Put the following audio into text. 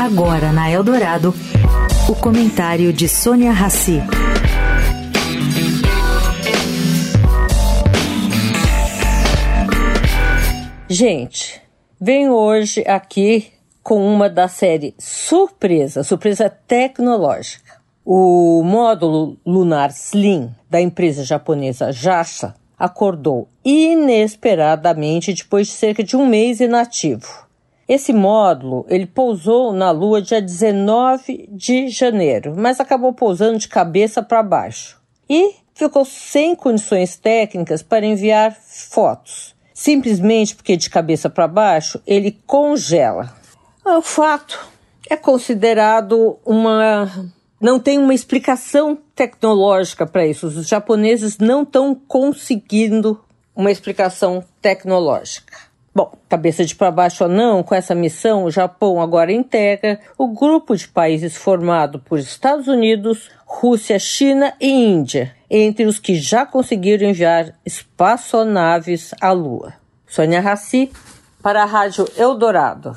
Agora na Eldorado, o comentário de Sônia Rassi. Gente, venho hoje aqui com uma da série surpresa, surpresa tecnológica. O módulo lunar Slim da empresa japonesa JAXA acordou inesperadamente depois de cerca de um mês inativo. Esse módulo ele pousou na Lua dia 19 de janeiro, mas acabou pousando de cabeça para baixo e ficou sem condições técnicas para enviar fotos, simplesmente porque de cabeça para baixo ele congela. O fato é considerado uma não tem uma explicação tecnológica para isso. Os japoneses não estão conseguindo uma explicação tecnológica. Bom, cabeça de para baixo ou não, com essa missão, o Japão agora integra o grupo de países formado por Estados Unidos, Rússia, China e Índia, entre os que já conseguiram enviar espaçonaves à Lua. Sônia Raci, para a Rádio Eldorado.